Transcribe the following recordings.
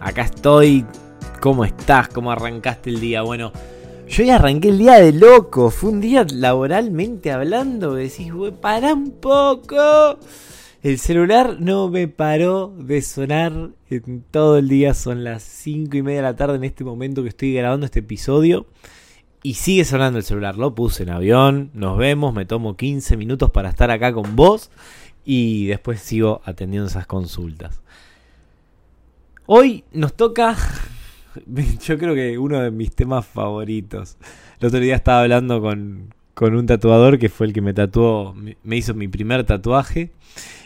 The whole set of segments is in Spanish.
Acá estoy. ¿Cómo estás? ¿Cómo arrancaste el día? Bueno, yo ya arranqué el día de loco. Fue un día laboralmente hablando. Decís, güey, para un poco. El celular no me paró de sonar en todo el día. Son las 5 y media de la tarde en este momento que estoy grabando este episodio. Y sigue sonando el celular. Lo puse en avión. Nos vemos. Me tomo 15 minutos para estar acá con vos. Y después sigo atendiendo esas consultas. Hoy nos toca. Yo creo que uno de mis temas favoritos. El otro día estaba hablando con, con un tatuador que fue el que me tatuó. Me hizo mi primer tatuaje.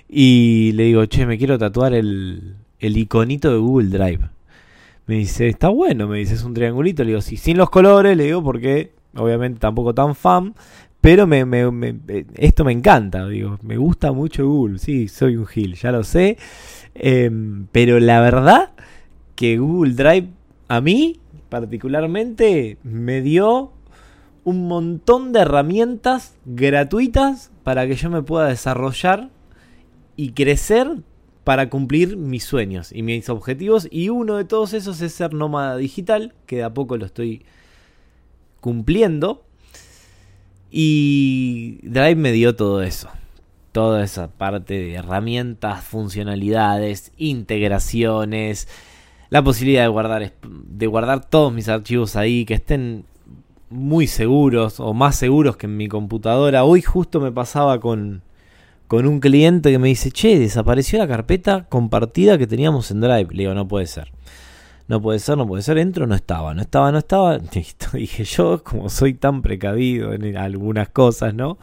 Y le digo, che, me quiero tatuar el, el iconito de Google Drive. Me dice, está bueno, me dice, es un triangulito. Le digo, sí, sin los colores, le digo, porque obviamente tampoco tan fan. Pero me, esto me encanta, digo, me gusta mucho Google. Sí, soy un gil, ya lo sé. Eh, pero la verdad que Google Drive a mí particularmente me dio un montón de herramientas gratuitas para que yo me pueda desarrollar y crecer para cumplir mis sueños y mis objetivos. Y uno de todos esos es ser nómada digital, que de a poco lo estoy cumpliendo. Y Drive me dio todo eso. Toda esa parte de herramientas, funcionalidades, integraciones, la posibilidad de guardar, de guardar todos mis archivos ahí, que estén muy seguros o más seguros que en mi computadora. Hoy justo me pasaba con, con un cliente que me dice, che, desapareció la carpeta compartida que teníamos en Drive. Le digo, no puede ser. No puede ser, no puede ser. Entro, no estaba, no estaba, no estaba. Listo. Dije yo, como soy tan precavido en algunas cosas, ¿no?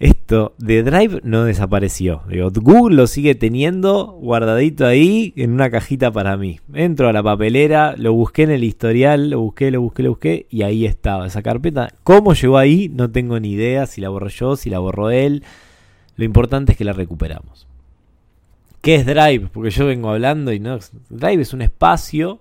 Esto de Drive no desapareció. Digo, Google lo sigue teniendo guardadito ahí en una cajita para mí. Entro a la papelera, lo busqué en el historial, lo busqué, lo busqué, lo busqué y ahí estaba esa carpeta. ¿Cómo llegó ahí? No tengo ni idea si la borró yo, si la borró él. Lo importante es que la recuperamos. ¿Qué es Drive? Porque yo vengo hablando y no. Drive es un espacio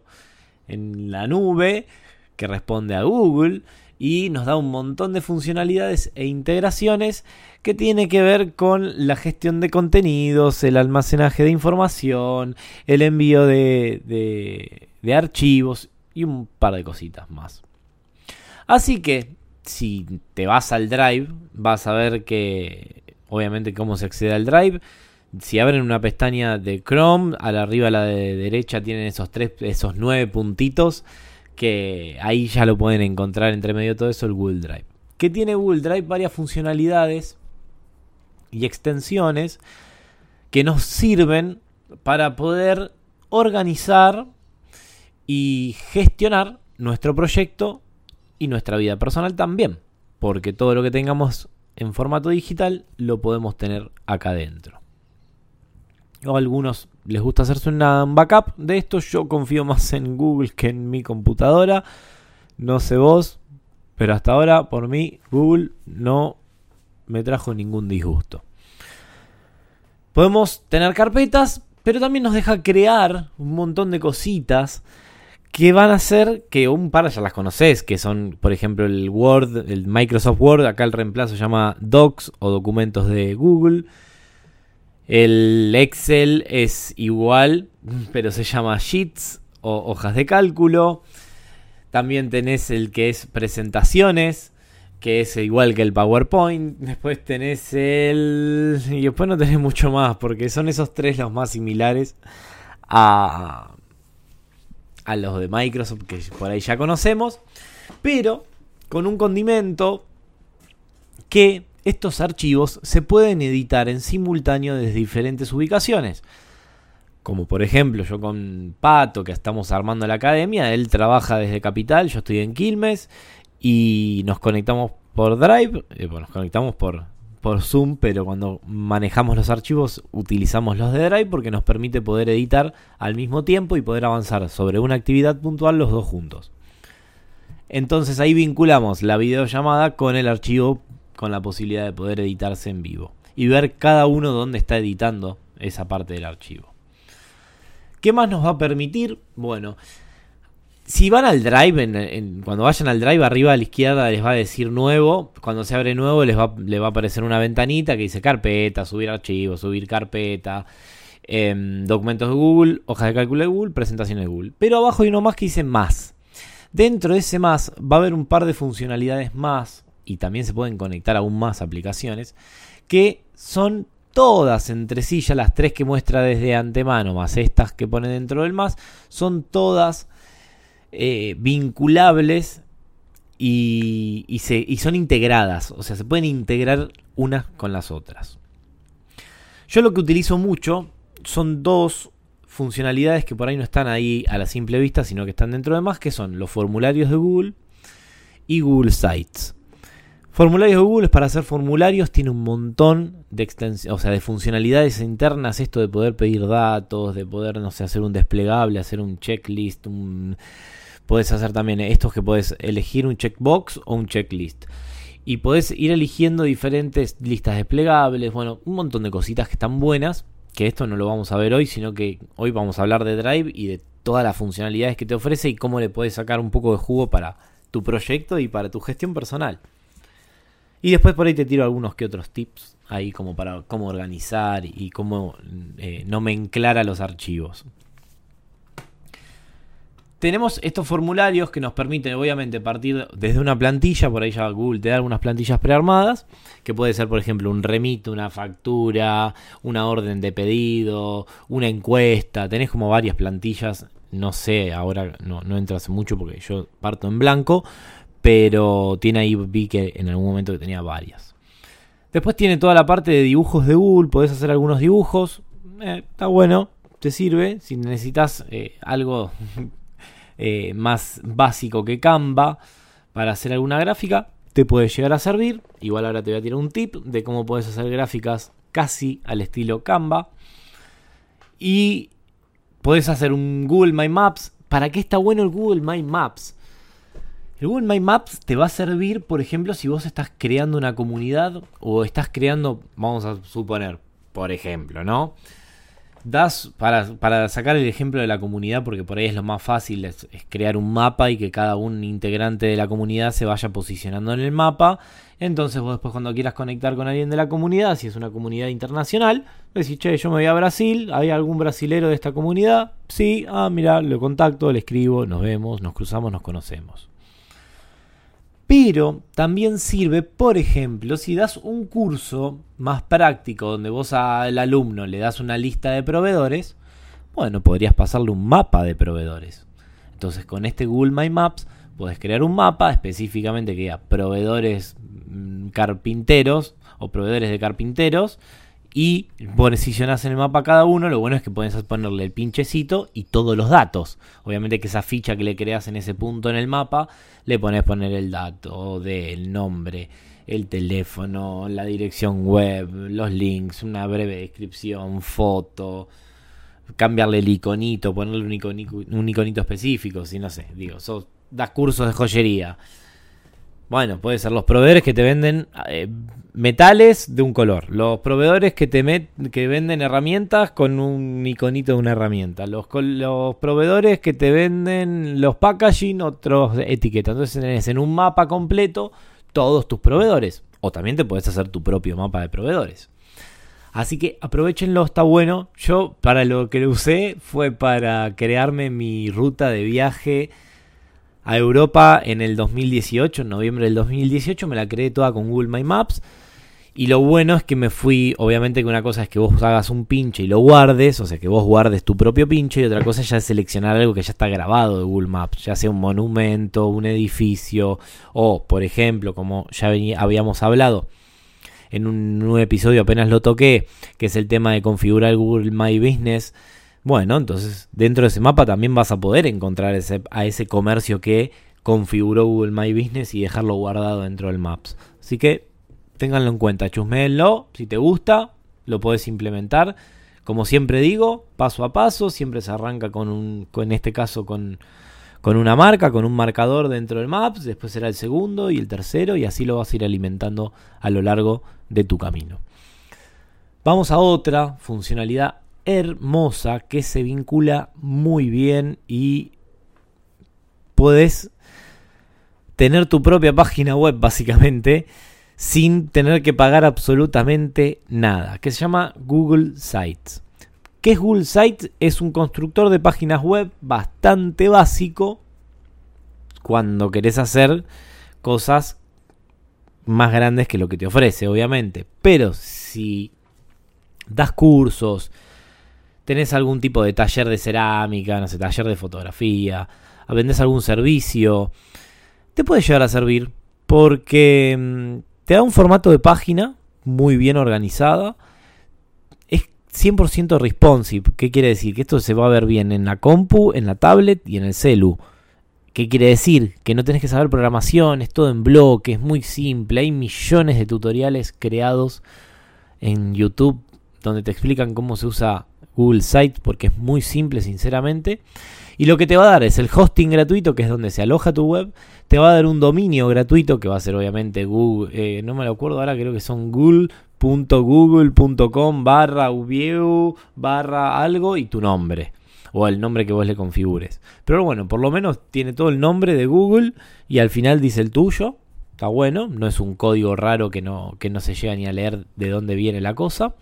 en la nube que responde a Google y nos da un montón de funcionalidades e integraciones que tiene que ver con la gestión de contenidos, el almacenaje de información, el envío de, de, de archivos y un par de cositas más. Así que si te vas al Drive, vas a ver que obviamente cómo se accede al Drive. Si abren una pestaña de Chrome, a arriba a la de derecha tienen esos tres, esos nueve puntitos que ahí ya lo pueden encontrar entre medio de todo eso el Google Drive. Que tiene Google Drive varias funcionalidades y extensiones que nos sirven para poder organizar y gestionar nuestro proyecto y nuestra vida personal también, porque todo lo que tengamos en formato digital lo podemos tener acá adentro. O a algunos les gusta hacerse una backup de esto. Yo confío más en Google que en mi computadora. No sé vos, pero hasta ahora por mí Google no me trajo ningún disgusto. Podemos tener carpetas, pero también nos deja crear un montón de cositas que van a hacer que un par ya las conoces, que son, por ejemplo, el Word, el Microsoft Word, acá el reemplazo se llama Docs o documentos de Google. El Excel es igual, pero se llama Sheets o hojas de cálculo. También tenés el que es presentaciones, que es igual que el PowerPoint. Después tenés el... Y después no tenés mucho más, porque son esos tres los más similares a, a los de Microsoft que por ahí ya conocemos, pero con un condimento que estos archivos se pueden editar en simultáneo desde diferentes ubicaciones. Como por ejemplo, yo con Pato, que estamos armando la academia, él trabaja desde Capital, yo estoy en Quilmes, y nos conectamos por Drive, eh, nos conectamos por, por Zoom, pero cuando manejamos los archivos utilizamos los de Drive porque nos permite poder editar al mismo tiempo y poder avanzar sobre una actividad puntual los dos juntos. Entonces ahí vinculamos la videollamada con el archivo con la posibilidad de poder editarse en vivo y ver cada uno dónde está editando esa parte del archivo. ¿Qué más nos va a permitir? Bueno, si van al drive, cuando vayan al drive, arriba a la izquierda les va a decir nuevo. Cuando se abre nuevo, les va, le va a aparecer una ventanita que dice carpeta, subir archivos, subir carpeta, em, documentos de Google, hojas de cálculo de Google, presentaciones de Google. Pero abajo hay uno más que dice más. Dentro de ese más va a haber un par de funcionalidades más y también se pueden conectar aún más aplicaciones que son todas entre sí, ya las tres que muestra desde antemano, más estas que pone dentro del más, son todas eh, vinculables y, se, y son integradas, o sea, se pueden integrar unas con las otras. Yo lo que utilizo mucho son dos funcionalidades que por ahí no están ahí a la simple vista, sino que están dentro de más, que son los formularios de Google y Google Sites. Formularios de Google para hacer formularios, tiene un montón de o sea, de funcionalidades internas, esto de poder pedir datos, de poder, no sé, hacer un desplegable, hacer un checklist, un Puedes hacer también estos que puedes elegir un checkbox o un checklist. Y puedes ir eligiendo diferentes listas desplegables, bueno, un montón de cositas que están buenas, que esto no lo vamos a ver hoy, sino que hoy vamos a hablar de Drive y de todas las funcionalidades que te ofrece y cómo le puedes sacar un poco de jugo para tu proyecto y para tu gestión personal. Y después por ahí te tiro algunos que otros tips ahí como para cómo organizar y cómo eh, no a los archivos. Tenemos estos formularios que nos permiten obviamente partir desde una plantilla, por ahí ya Google te da algunas plantillas prearmadas, que puede ser por ejemplo un remito, una factura, una orden de pedido, una encuesta, tenés como varias plantillas, no sé, ahora no, no entras mucho porque yo parto en blanco, pero tiene ahí, vi que en algún momento que tenía varias. Después tiene toda la parte de dibujos de Google, podés hacer algunos dibujos, eh, está bueno, te sirve, si necesitas eh, algo eh, más básico que Canva para hacer alguna gráfica, te puede llegar a servir. Igual ahora te voy a tirar un tip de cómo puedes hacer gráficas casi al estilo Canva. Y puedes hacer un Google My Maps. ¿Para qué está bueno el Google My Maps? El Google My Maps te va a servir, por ejemplo, si vos estás creando una comunidad o estás creando, vamos a suponer, por ejemplo, ¿no? das, para, sacar el ejemplo de la comunidad, porque por ahí es lo más fácil, es, crear un mapa y que cada un integrante de la comunidad se vaya posicionando en el mapa. Entonces vos después cuando quieras conectar con alguien de la comunidad, si es una comunidad internacional, decís, che, yo me voy a Brasil, ¿hay algún brasilero de esta comunidad? Sí, ah, mira, lo contacto, le escribo, nos vemos, nos cruzamos, nos conocemos. Pero también sirve, por ejemplo, si das un curso más práctico donde vos al alumno le das una lista de proveedores, bueno, podrías pasarle un mapa de proveedores. Entonces con este Google My Maps podés crear un mapa específicamente que diga proveedores mm, carpinteros o proveedores de carpinteros y posicionas en el mapa cada uno. Lo bueno es que puedes ponerle el pinchecito y todos los datos. Obviamente que esa ficha que le creas en ese punto en el mapa, le pones poner el dato del nombre, el teléfono, la dirección web, los links, una breve descripción, foto, cambiarle el iconito, ponerle un iconito, un iconito específico, si no sé, digo, sos, das cursos de joyería bueno, puede ser los proveedores que te venden eh, metales de un color, los proveedores que te que venden herramientas con un iconito de una herramienta, los, los proveedores que te venden los packaging, otros etiquetas. Entonces tenés en un mapa completo todos tus proveedores. O también te puedes hacer tu propio mapa de proveedores. Así que aprovechenlo, está bueno. Yo para lo que lo usé fue para crearme mi ruta de viaje a Europa en el 2018, en noviembre del 2018, me la creé toda con Google My Maps. Y lo bueno es que me fui, obviamente que una cosa es que vos hagas un pinche y lo guardes, o sea, que vos guardes tu propio pinche, y otra cosa ya es seleccionar algo que ya está grabado de Google Maps, ya sea un monumento, un edificio, o, por ejemplo, como ya habíamos hablado en un, un episodio, apenas lo toqué, que es el tema de configurar Google My Business bueno, entonces dentro de ese mapa también vas a poder encontrar ese, a ese comercio que configuró Google My Business y dejarlo guardado dentro del Maps. Así que ténganlo en cuenta, chusmeenlo, si te gusta, lo podés implementar. Como siempre digo, paso a paso, siempre se arranca con un, en este caso con, con una marca, con un marcador dentro del Maps, después será el segundo y el tercero y así lo vas a ir alimentando a lo largo de tu camino. Vamos a otra funcionalidad hermosa que se vincula muy bien y puedes tener tu propia página web básicamente sin tener que pagar absolutamente nada, que se llama Google Sites. ¿Qué es Google Sites? Es un constructor de páginas web bastante básico cuando querés hacer cosas más grandes que lo que te ofrece, obviamente. Pero si das cursos, tenés algún tipo de taller de cerámica, no sé, taller de fotografía, vendés algún servicio, te puede llegar a servir porque mm, te da un formato de página muy bien organizada. Es 100% responsive. ¿Qué quiere decir? Que esto se va a ver bien en la compu, en la tablet y en el celu. ¿Qué quiere decir? Que no tenés que saber programación, es todo en bloque, es muy simple. Hay millones de tutoriales creados en YouTube donde te explican cómo se usa Google Sites porque es muy simple, sinceramente. Y lo que te va a dar es el hosting gratuito, que es donde se aloja tu web. Te va a dar un dominio gratuito, que va a ser obviamente Google, eh, no me lo acuerdo ahora, creo que son google.google.com barra ubieu barra algo y tu nombre. O el nombre que vos le configures. Pero bueno, por lo menos tiene todo el nombre de Google y al final dice el tuyo. Está bueno, no es un código raro que no, que no se llega ni a leer de dónde viene la cosa.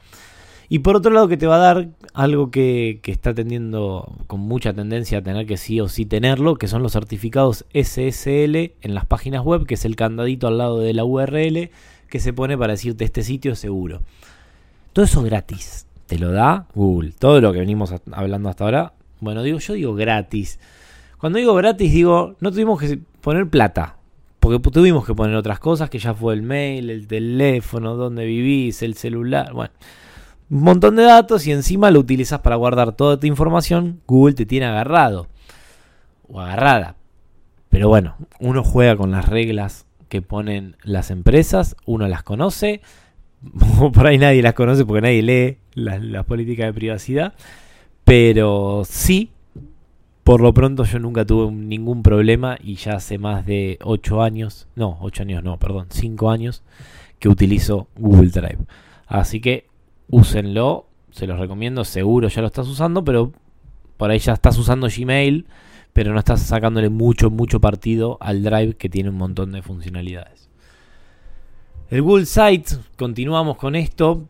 Y por otro lado que te va a dar algo que, está teniendo con mucha tendencia a tener que sí o sí tenerlo, que son los certificados SSL en las páginas web, que es el candadito al lado de la URL que se pone para decirte este sitio es seguro. Todo eso gratis, te lo da Google. Todo lo que venimos hablando hasta ahora, bueno, digo, yo digo gratis. Cuando digo gratis, digo, no tuvimos que poner plata. Porque tuvimos que poner otras cosas, que ya fue el mail, el teléfono, donde vivís, el celular. Bueno, un montón de datos y encima lo utilizas para guardar toda tu información, Google te tiene agarrado o agarrada. Pero bueno, uno juega con las reglas que ponen las empresas, uno las conoce, por ahí nadie las conoce porque nadie lee las, políticas de privacidad, pero sí, por lo pronto yo nunca tuve ningún problema y ya hace más de 8 años, no, 8 años no, perdón, 5 años que utilizo Google Drive. Así que úsenlo, se los recomiendo, seguro ya lo estás usando, pero por ahí ya estás usando Gmail, pero no estás sacándole mucho, mucho partido al Drive que tiene un montón de funcionalidades. El Google Sites, continuamos con esto,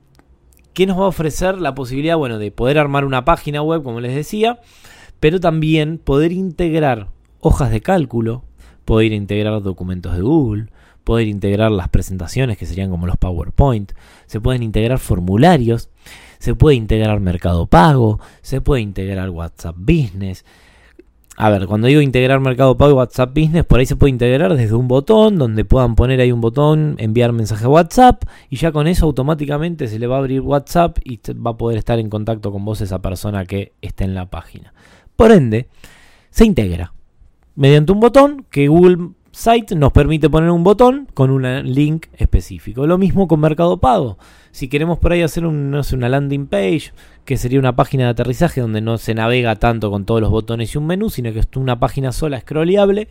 que nos va a ofrecer la posibilidad, bueno, de poder armar una página web, como les decía, pero también poder integrar hojas de cálculo, poder integrar documentos de Google, poder integrar las presentaciones que serían como los PowerPoint, se pueden integrar formularios, se puede integrar Mercado Pago, se puede integrar WhatsApp Business. A ver, cuando digo integrar Mercado Pago y WhatsApp Business, por ahí se puede integrar desde un botón donde puedan poner ahí un botón, enviar mensaje a WhatsApp y ya con eso automáticamente se le va a abrir WhatsApp y va a poder estar en contacto con vos esa persona que está en la página. Por ende, se integra mediante un botón que Google Site nos permite poner un botón con un link específico. Lo mismo con Mercado Pago. Si queremos por ahí hacer una landing page, que sería una página de aterrizaje donde no se navega tanto con todos los botones y un menú, sino que es una página sola scrolleable,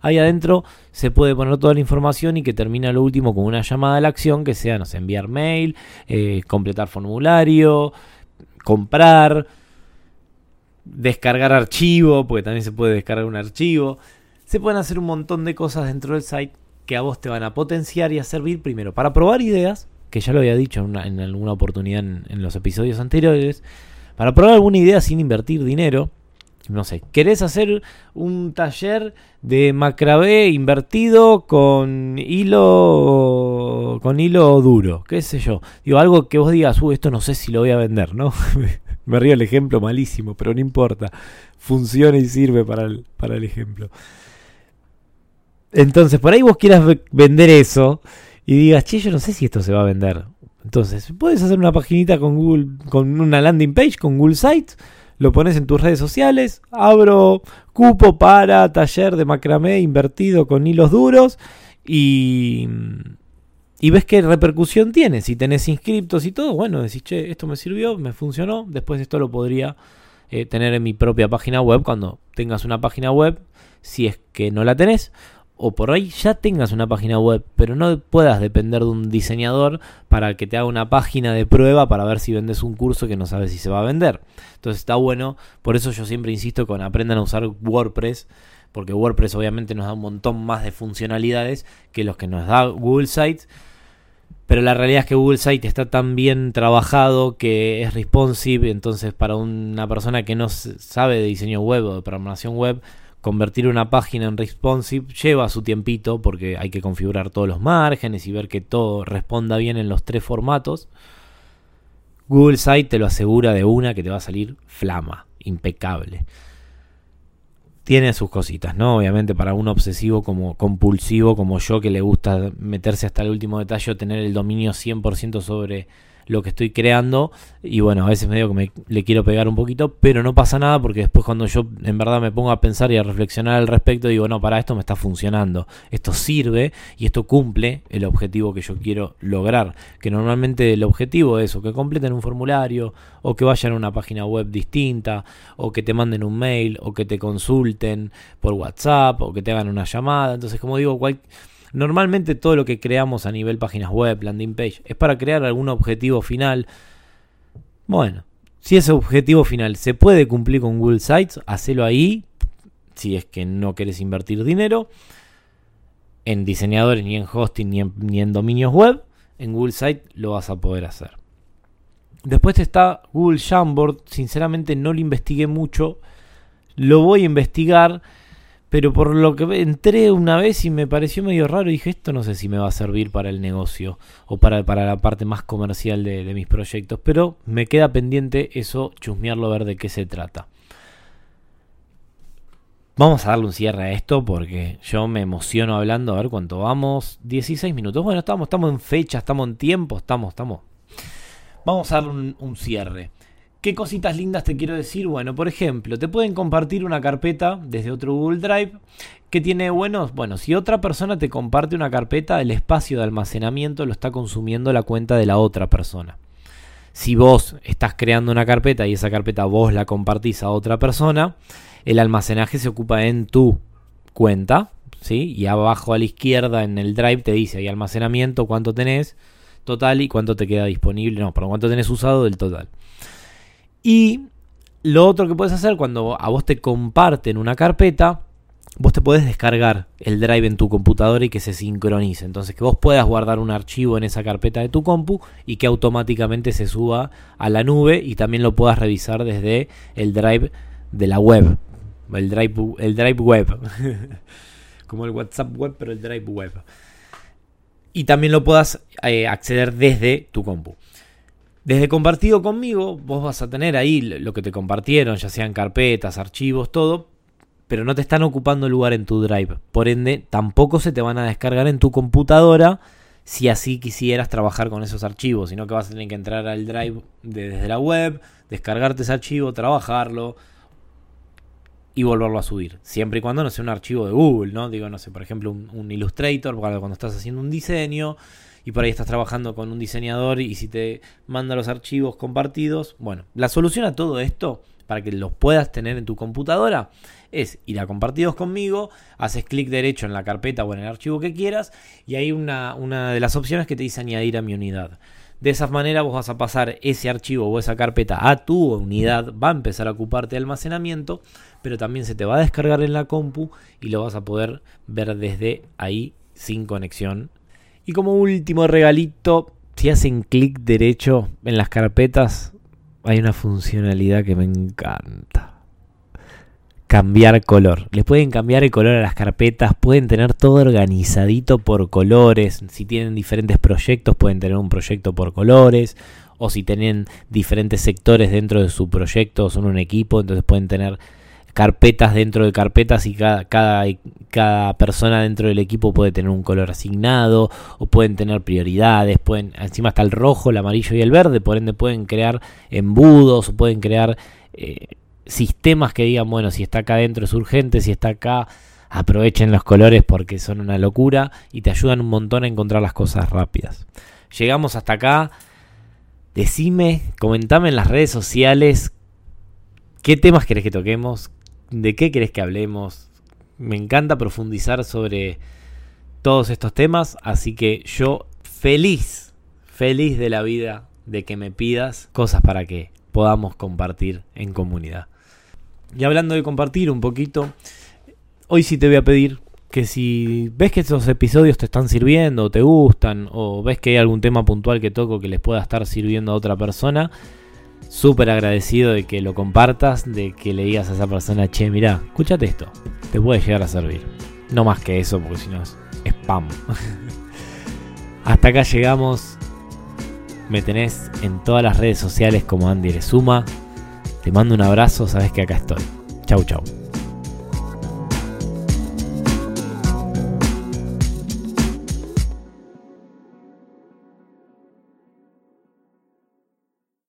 ahí adentro se puede poner toda la información y que termina lo último con una llamada a la acción que sea, no sé, enviar mail, eh, completar formulario, comprar, descargar archivo, porque también se puede descargar un archivo se pueden hacer un montón de cosas dentro del site que a vos te van a potenciar y a servir primero para probar ideas, que ya lo había dicho en, alguna oportunidad en, los episodios anteriores, para probar alguna idea sin invertir dinero. No sé, ¿querés hacer un taller de macrabé invertido con hilo con hilo duro? ¿Qué sé yo? Digo, algo que vos digas, uy, esto no sé si lo voy a vender, ¿no? Me río el ejemplo malísimo, pero no importa. Funciona y sirve para para el ejemplo. Entonces, por ahí vos quieras vender eso y digas, che, yo no sé si esto se va a vender. Entonces, puedes hacer una paginita con Google, con una landing page, con Google Sites, lo pones en tus redes sociales, abro cupo para taller de macramé invertido con hilos duros y, y ves qué repercusión tiene. Si tenés inscriptos y todo, bueno, decís, che, esto me sirvió, me funcionó, después esto lo podría eh, tener en mi propia página web cuando tengas una página web, si es que no la tenés, o por ahí ya tengas una página web, pero no puedas depender de un diseñador para que te haga una página de prueba para ver si vendes un curso que no sabes si se va a vender. Entonces está bueno, por eso yo siempre insisto con aprendan a usar WordPress, porque WordPress obviamente nos da un montón más de funcionalidades que los que nos da Google Sites pero la realidad es que Google Site está tan bien trabajado que es responsive, entonces para una persona que no sabe de diseño web o de programación web, convertir una página en responsive lleva su tiempito porque hay que configurar todos los márgenes y ver que todo responda bien en los tres formatos. Google Site te lo asegura de una que te va a salir flama, impecable tiene sus cositas, ¿no? Obviamente para un obsesivo como compulsivo como yo que le gusta meterse hasta el último detalle, tener el dominio 100% sobre lo que estoy creando y bueno, a veces medio que me, le quiero pegar un poquito, pero no pasa nada porque después cuando yo en verdad me pongo a pensar y a reflexionar al respecto, digo, no, para esto me está funcionando, esto sirve y esto cumple el objetivo que yo quiero lograr, que normalmente el objetivo es o que completen un formulario o que vayan a una página web distinta o que te manden un mail o que te consulten por WhatsApp o que te hagan una llamada, entonces como digo, cualquier Normalmente todo lo que creamos a nivel páginas web, landing page, es para crear algún objetivo final. Bueno, si ese objetivo final se puede cumplir con Google Sites, hacelo ahí, si es que no quieres invertir dinero en diseñadores, ni en hosting, ni en, ni en dominios web. En Google Sites lo vas a poder hacer. Después está Google Jamboard. Sinceramente no lo investigué mucho. Lo voy a investigar pero por lo que entré una vez y me pareció medio raro, dije, esto no sé si me va a servir para el negocio o para, para la parte más comercial de, mis proyectos, pero me queda pendiente eso, chusmearlo, ver de qué se trata. Vamos a darle un cierre a esto porque yo me emociono hablando, a ver cuánto vamos. 16 minutos. Bueno, estamos, estamos en fecha, estamos en tiempo, estamos, estamos. Vamos a darle un cierre. ¿Qué cositas lindas te quiero decir? Bueno, por ejemplo, te pueden compartir una carpeta desde otro Google Drive que tiene buenos, bueno, si otra persona te comparte una carpeta, el espacio de almacenamiento lo está consumiendo la cuenta de la otra persona. Si vos estás creando una carpeta y esa carpeta vos la compartís a otra persona, el almacenaje se ocupa en tu cuenta, ¿sí? Y abajo a la izquierda en el Drive te dice ahí almacenamiento, cuánto tenés total y cuánto te queda disponible, no, pero cuánto tenés usado del total. Y lo otro que puedes hacer cuando a vos te comparten una carpeta, vos te podés descargar el drive en tu computadora y que se sincronice. Entonces que vos puedas guardar un archivo en esa carpeta de tu compu y que automáticamente se suba a la nube y también lo puedas revisar desde el drive de la web. El drive, el drive web. Como el WhatsApp web, pero el drive web. Y también lo puedas eh, acceder desde tu compu. Desde compartido conmigo, vos vas a tener ahí lo que te compartieron, ya sean carpetas, archivos, todo, pero no te están ocupando lugar en tu drive. Por ende, tampoco se te van a descargar en tu computadora si así quisieras trabajar con esos archivos, sino que vas a tener que entrar al drive desde la web, descargarte ese archivo, trabajarlo y volverlo a subir. Siempre y cuando no sea un archivo de Google, ¿no? Digo, no sé, por ejemplo, un, un Illustrator, cuando estás haciendo un diseño y por ahí estás trabajando con un diseñador y si te manda los archivos compartidos, bueno, la solución a todo esto para que los puedas tener en tu computadora es ir a compartidos conmigo, haces clic derecho en la carpeta o en el archivo que quieras y hay una, una de las opciones que te dice añadir a mi unidad. De esa manera vos vas a pasar ese archivo o esa carpeta a tu unidad, va a empezar a ocuparte de almacenamiento, pero también se te va a descargar en la compu y lo vas a poder ver desde ahí sin conexión y como último regalito, si hacen clic derecho en las carpetas, hay una funcionalidad que me encanta. Cambiar color. Les pueden cambiar el color a las carpetas, pueden tener todo organizadito por colores. Si tienen diferentes proyectos, pueden tener un proyecto por colores. O si tienen diferentes sectores dentro de su proyecto, son un equipo, entonces pueden tener carpetas dentro de carpetas y cada, cada, cada, persona dentro del equipo puede tener un color asignado o pueden tener prioridades, pueden, encima está el rojo, el amarillo y el verde, por ende pueden crear embudos o pueden crear eh, sistemas que digan, bueno, si está acá adentro es urgente, si está acá Aprovechen los colores porque son una locura y te ayudan un montón a encontrar las cosas rápidas. Llegamos hasta acá. Decime, comentame en las redes sociales qué temas querés que toquemos, de qué querés que hablemos. Me encanta profundizar sobre todos estos temas, así que yo feliz, feliz de la vida de que me pidas cosas para que podamos compartir en comunidad. Y hablando de compartir un poquito, hoy sí te voy a pedir que si ves que estos episodios te están sirviendo, te gustan, o ves que hay algún tema puntual que toco que les pueda estar sirviendo a otra persona, súper agradecido de que lo compartas, de que le digas a esa persona, che, mira, escúchate esto, te puede llegar a servir. No más que eso, porque si no es spam. Hasta acá llegamos. Me tenés en todas las redes sociales como Andy Suma. Te mando un abrazo, sabes que acá estoy. Chau, chau.